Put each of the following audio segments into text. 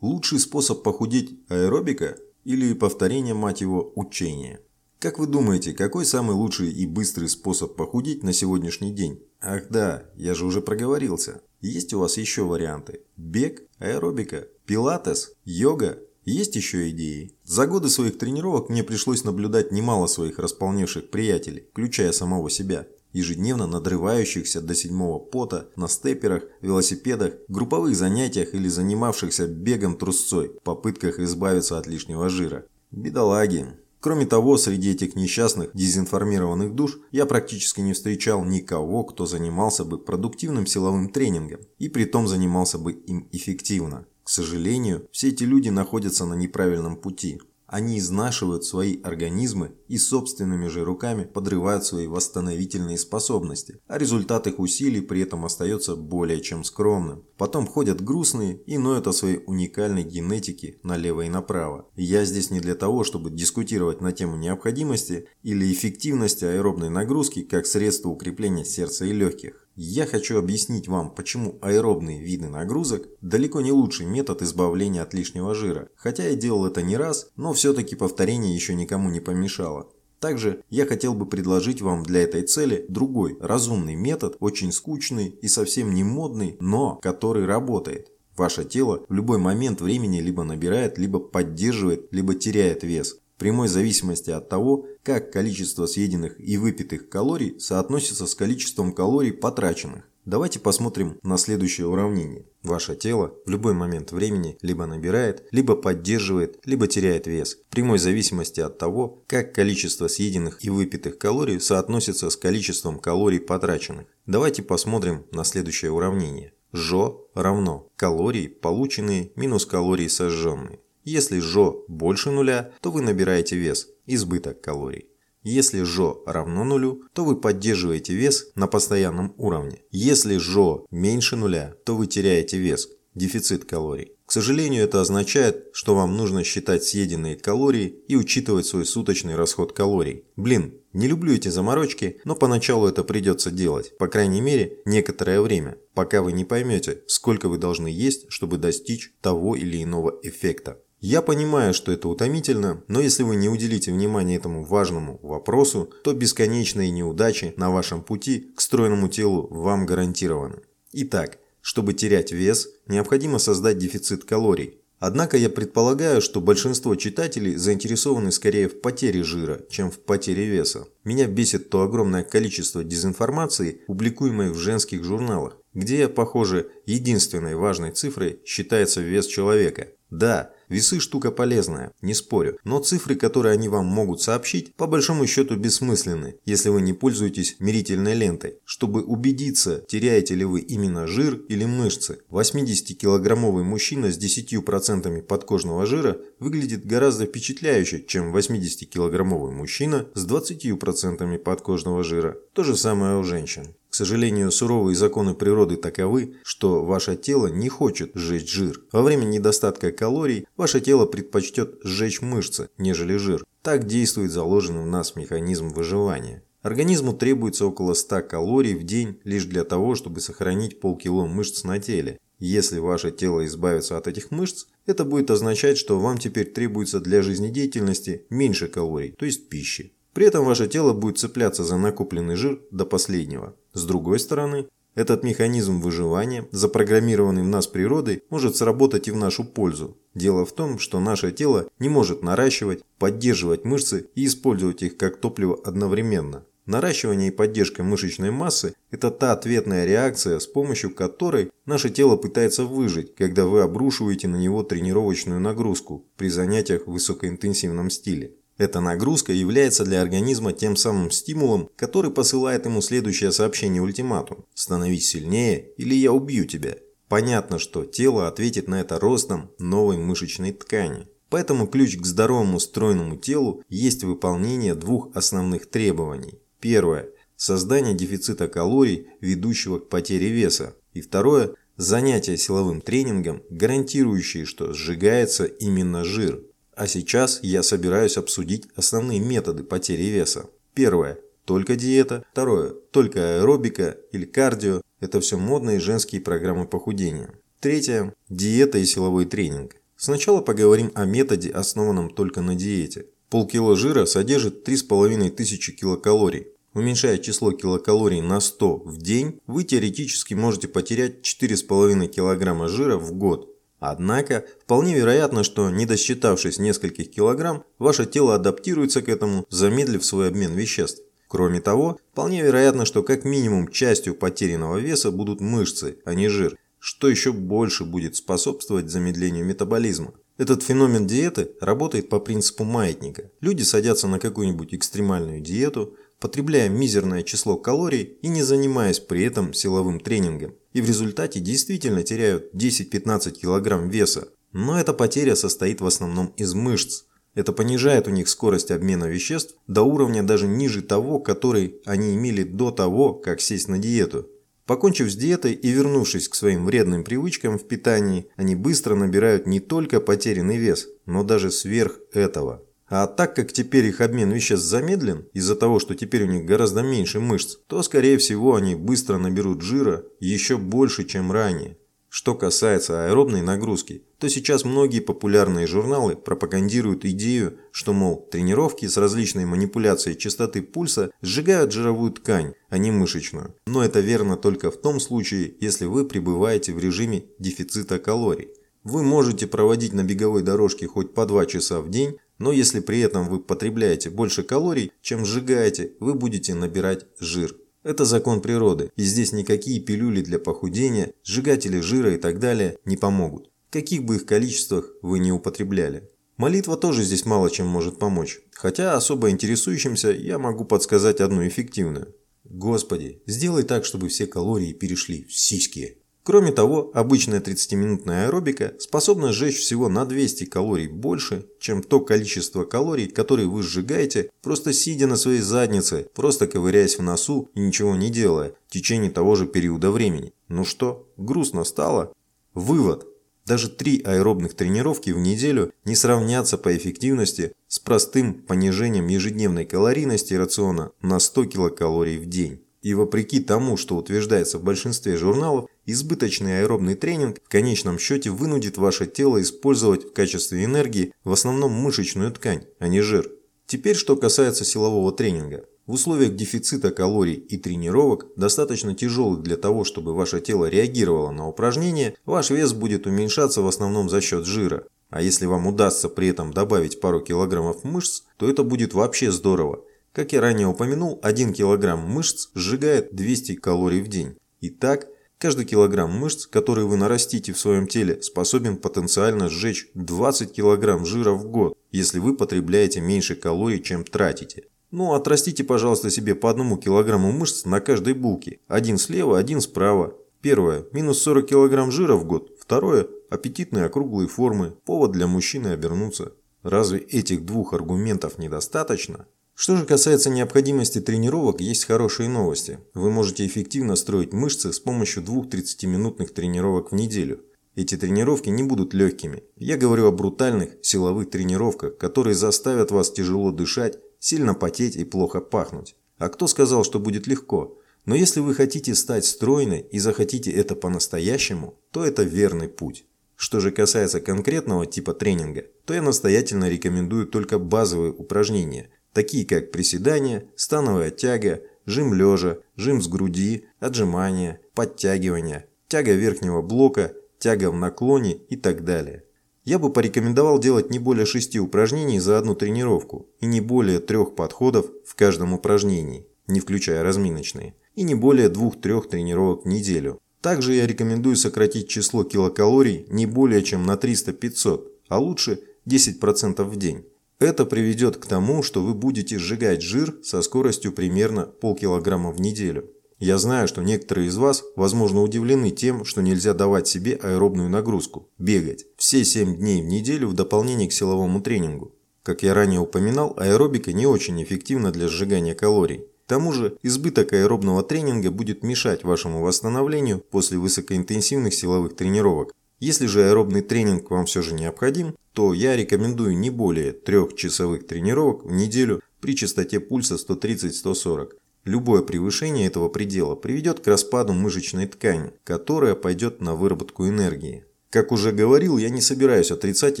Лучший способ похудеть – аэробика или повторение, мать его, учения? Как вы думаете, какой самый лучший и быстрый способ похудеть на сегодняшний день? Ах да, я же уже проговорился. Есть у вас еще варианты? Бег, аэробика, пилатес, йога? Есть еще идеи? За годы своих тренировок мне пришлось наблюдать немало своих располневших приятелей, включая самого себя ежедневно надрывающихся до седьмого пота на степерах, велосипедах, групповых занятиях или занимавшихся бегом трусцой в попытках избавиться от лишнего жира. Бедолаги. Кроме того, среди этих несчастных дезинформированных душ я практически не встречал никого, кто занимался бы продуктивным силовым тренингом и при том занимался бы им эффективно. К сожалению, все эти люди находятся на неправильном пути. Они изнашивают свои организмы и собственными же руками подрывают свои восстановительные способности, а результат их усилий при этом остается более чем скромным. Потом ходят грустные и ноют о своей уникальной генетике налево и направо. Я здесь не для того, чтобы дискутировать на тему необходимости или эффективности аэробной нагрузки как средство укрепления сердца и легких. Я хочу объяснить вам, почему аэробные виды нагрузок далеко не лучший метод избавления от лишнего жира. Хотя я делал это не раз, но все-таки повторение еще никому не помешало. Также я хотел бы предложить вам для этой цели другой, разумный метод, очень скучный и совсем не модный, но который работает. Ваше тело в любой момент времени либо набирает, либо поддерживает, либо теряет вес прямой зависимости от того, как количество съеденных и выпитых калорий соотносится с количеством калорий потраченных. Давайте посмотрим на следующее уравнение. Ваше тело в любой момент времени либо набирает, либо поддерживает, либо теряет вес, в прямой зависимости от того, как количество съеденных и выпитых калорий соотносится с количеством калорий потраченных. Давайте посмотрим на следующее уравнение. ЖО равно калории, полученные минус калории сожженные. Если ЖО больше нуля, то вы набираете вес, избыток калорий. Если ЖО равно нулю, то вы поддерживаете вес на постоянном уровне. Если ЖО меньше нуля, то вы теряете вес, дефицит калорий. К сожалению, это означает, что вам нужно считать съеденные калории и учитывать свой суточный расход калорий. Блин, не люблю эти заморочки, но поначалу это придется делать, по крайней мере, некоторое время, пока вы не поймете, сколько вы должны есть, чтобы достичь того или иного эффекта. Я понимаю, что это утомительно, но если вы не уделите внимания этому важному вопросу, то бесконечные неудачи на вашем пути к стройному телу вам гарантированы. Итак, чтобы терять вес, необходимо создать дефицит калорий. Однако я предполагаю, что большинство читателей заинтересованы скорее в потере жира, чем в потере веса. Меня бесит то огромное количество дезинформации, публикуемой в женских журналах, где, похоже, единственной важной цифрой считается вес человека. Да, Весы штука полезная, не спорю, но цифры, которые они вам могут сообщить, по большому счету бессмысленны, если вы не пользуетесь мерительной лентой. Чтобы убедиться, теряете ли вы именно жир или мышцы, 80-килограммовый мужчина с 10% подкожного жира выглядит гораздо впечатляюще, чем 80-килограммовый мужчина с 20% подкожного жира. То же самое у женщин. К сожалению, суровые законы природы таковы, что ваше тело не хочет сжечь жир. Во время недостатка калорий ваше тело предпочтет сжечь мышцы, нежели жир. Так действует заложенный в нас механизм выживания. Организму требуется около 100 калорий в день лишь для того, чтобы сохранить полкило мышц на теле. Если ваше тело избавится от этих мышц, это будет означать, что вам теперь требуется для жизнедеятельности меньше калорий, то есть пищи. При этом ваше тело будет цепляться за накопленный жир до последнего. С другой стороны, этот механизм выживания, запрограммированный в нас природой, может сработать и в нашу пользу. Дело в том, что наше тело не может наращивать, поддерживать мышцы и использовать их как топливо одновременно. Наращивание и поддержка мышечной массы – это та ответная реакция, с помощью которой наше тело пытается выжить, когда вы обрушиваете на него тренировочную нагрузку при занятиях в высокоинтенсивном стиле. Эта нагрузка является для организма тем самым стимулом, который посылает ему следующее сообщение ультиматум «Становись сильнее, или я убью тебя». Понятно, что тело ответит на это ростом новой мышечной ткани. Поэтому ключ к здоровому стройному телу есть выполнение двух основных требований. Первое – создание дефицита калорий, ведущего к потере веса. И второе – занятие силовым тренингом, гарантирующее, что сжигается именно жир. А сейчас я собираюсь обсудить основные методы потери веса. Первое – только диета. Второе – только аэробика или кардио. Это все модные женские программы похудения. Третье – диета и силовой тренинг. Сначала поговорим о методе, основанном только на диете. Полкило жира содержит 3500 килокалорий. Уменьшая число килокалорий на 100 в день, вы теоретически можете потерять 4,5 кг жира в год. Однако, вполне вероятно, что не досчитавшись нескольких килограмм, ваше тело адаптируется к этому, замедлив свой обмен веществ. Кроме того, вполне вероятно, что как минимум частью потерянного веса будут мышцы, а не жир, что еще больше будет способствовать замедлению метаболизма. Этот феномен диеты работает по принципу маятника. Люди садятся на какую-нибудь экстремальную диету, потребляя мизерное число калорий и не занимаясь при этом силовым тренингом. И в результате действительно теряют 10-15 кг веса. Но эта потеря состоит в основном из мышц. Это понижает у них скорость обмена веществ до уровня даже ниже того, который они имели до того, как сесть на диету. Покончив с диетой и вернувшись к своим вредным привычкам в питании, они быстро набирают не только потерянный вес, но даже сверх этого. А так как теперь их обмен веществ замедлен, из-за того, что теперь у них гораздо меньше мышц, то скорее всего они быстро наберут жира еще больше, чем ранее. Что касается аэробной нагрузки, то сейчас многие популярные журналы пропагандируют идею, что, мол, тренировки с различной манипуляцией частоты пульса сжигают жировую ткань, а не мышечную. Но это верно только в том случае, если вы пребываете в режиме дефицита калорий. Вы можете проводить на беговой дорожке хоть по 2 часа в день, но если при этом вы потребляете больше калорий, чем сжигаете, вы будете набирать жир. Это закон природы, и здесь никакие пилюли для похудения, сжигатели жира и так далее не помогут, каких бы их количествах вы не употребляли. Молитва тоже здесь мало чем может помочь, хотя особо интересующимся я могу подсказать одну эффективную. Господи, сделай так, чтобы все калории перешли в сиськи. Кроме того, обычная 30-минутная аэробика способна сжечь всего на 200 калорий больше, чем то количество калорий, которые вы сжигаете, просто сидя на своей заднице, просто ковыряясь в носу и ничего не делая в течение того же периода времени. Ну что, грустно стало? Вывод. Даже три аэробных тренировки в неделю не сравнятся по эффективности с простым понижением ежедневной калорийности рациона на 100 килокалорий в день. И вопреки тому, что утверждается в большинстве журналов, избыточный аэробный тренинг в конечном счете вынудит ваше тело использовать в качестве энергии в основном мышечную ткань, а не жир. Теперь, что касается силового тренинга. В условиях дефицита калорий и тренировок, достаточно тяжелых для того, чтобы ваше тело реагировало на упражнения, ваш вес будет уменьшаться в основном за счет жира. А если вам удастся при этом добавить пару килограммов мышц, то это будет вообще здорово. Как я ранее упомянул, 1 кг мышц сжигает 200 калорий в день. Итак, каждый килограмм мышц, который вы нарастите в своем теле, способен потенциально сжечь 20 кг жира в год, если вы потребляете меньше калорий, чем тратите. Ну, отрастите, пожалуйста, себе по одному килограмму мышц на каждой булке. Один слева, один справа. Первое – минус 40 кг жира в год. Второе – аппетитные округлые формы. Повод для мужчины обернуться. Разве этих двух аргументов недостаточно? Что же касается необходимости тренировок, есть хорошие новости. Вы можете эффективно строить мышцы с помощью двух 30-минутных тренировок в неделю. Эти тренировки не будут легкими. Я говорю о брутальных силовых тренировках, которые заставят вас тяжело дышать, сильно потеть и плохо пахнуть. А кто сказал, что будет легко? Но если вы хотите стать стройной и захотите это по-настоящему, то это верный путь. Что же касается конкретного типа тренинга, то я настоятельно рекомендую только базовые упражнения – такие как приседания, становая тяга, жим лежа, жим с груди, отжимания, подтягивания, тяга верхнего блока, тяга в наклоне и так далее. Я бы порекомендовал делать не более 6 упражнений за одну тренировку и не более трех подходов в каждом упражнении, не включая разминочные, и не более 2-3 тренировок в неделю. Также я рекомендую сократить число килокалорий не более чем на 300-500, а лучше 10% в день. Это приведет к тому, что вы будете сжигать жир со скоростью примерно полкилограмма в неделю. Я знаю, что некоторые из вас, возможно, удивлены тем, что нельзя давать себе аэробную нагрузку – бегать все 7 дней в неделю в дополнение к силовому тренингу. Как я ранее упоминал, аэробика не очень эффективна для сжигания калорий. К тому же, избыток аэробного тренинга будет мешать вашему восстановлению после высокоинтенсивных силовых тренировок, если же аэробный тренинг вам все же необходим, то я рекомендую не более трехчасовых тренировок в неделю при частоте пульса 130-140. Любое превышение этого предела приведет к распаду мышечной ткани, которая пойдет на выработку энергии. Как уже говорил, я не собираюсь отрицать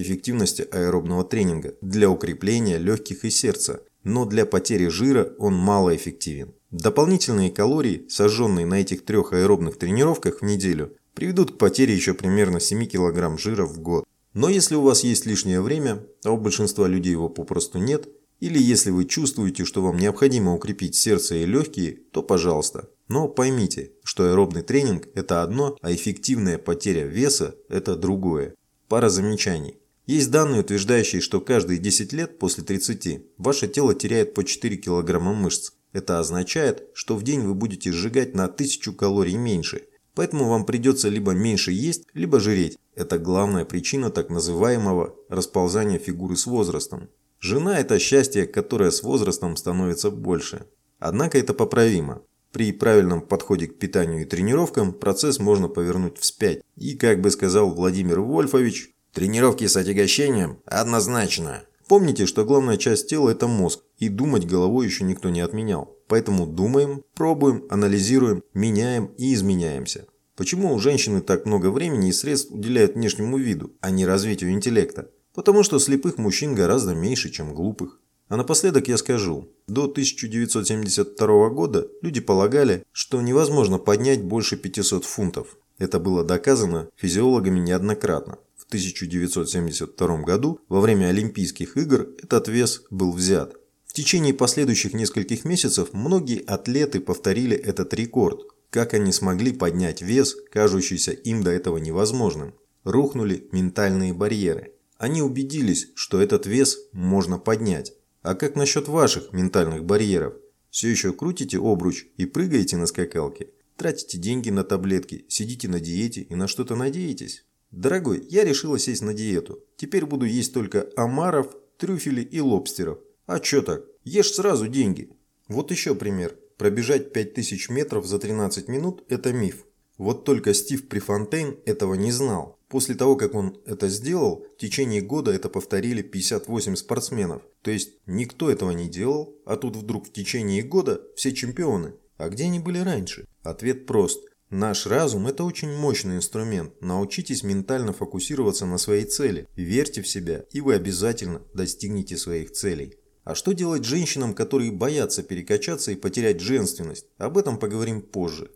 эффективности аэробного тренинга для укрепления легких и сердца, но для потери жира он малоэффективен. Дополнительные калории, сожженные на этих трех аэробных тренировках в неделю, приведут к потере еще примерно 7 кг жира в год. Но если у вас есть лишнее время, а у большинства людей его попросту нет, или если вы чувствуете, что вам необходимо укрепить сердце и легкие, то пожалуйста. Но поймите, что аэробный тренинг – это одно, а эффективная потеря веса – это другое. Пара замечаний. Есть данные, утверждающие, что каждые 10 лет после 30 ваше тело теряет по 4 кг мышц. Это означает, что в день вы будете сжигать на 1000 калорий меньше. Поэтому вам придется либо меньше есть, либо жиреть. Это главная причина так называемого расползания фигуры с возрастом. Жена – это счастье, которое с возрастом становится больше. Однако это поправимо. При правильном подходе к питанию и тренировкам процесс можно повернуть вспять. И, как бы сказал Владимир Вольфович, тренировки с отягощением однозначно. Помните, что главная часть тела – это мозг, и думать головой еще никто не отменял. Поэтому думаем, пробуем, анализируем, меняем и изменяемся. Почему у женщины так много времени и средств уделяют внешнему виду, а не развитию интеллекта? Потому что слепых мужчин гораздо меньше, чем глупых. А напоследок я скажу, до 1972 года люди полагали, что невозможно поднять больше 500 фунтов. Это было доказано физиологами неоднократно. В 1972 году, во время Олимпийских игр, этот вес был взят. В течение последующих нескольких месяцев многие атлеты повторили этот рекорд. Как они смогли поднять вес, кажущийся им до этого невозможным? Рухнули ментальные барьеры. Они убедились, что этот вес можно поднять. А как насчет ваших ментальных барьеров? Все еще крутите обруч и прыгаете на скакалке? Тратите деньги на таблетки, сидите на диете и на что-то надеетесь? Дорогой, я решила сесть на диету. Теперь буду есть только омаров, трюфелей и лобстеров. А чё так? Ешь сразу деньги. Вот еще пример. Пробежать 5000 метров за 13 минут – это миф. Вот только Стив Префонтейн этого не знал. После того, как он это сделал, в течение года это повторили 58 спортсменов. То есть никто этого не делал, а тут вдруг в течение года все чемпионы. А где они были раньше? Ответ прост. Наш разум – это очень мощный инструмент. Научитесь ментально фокусироваться на своей цели. Верьте в себя, и вы обязательно достигнете своих целей. А что делать женщинам, которые боятся перекачаться и потерять женственность? Об этом поговорим позже.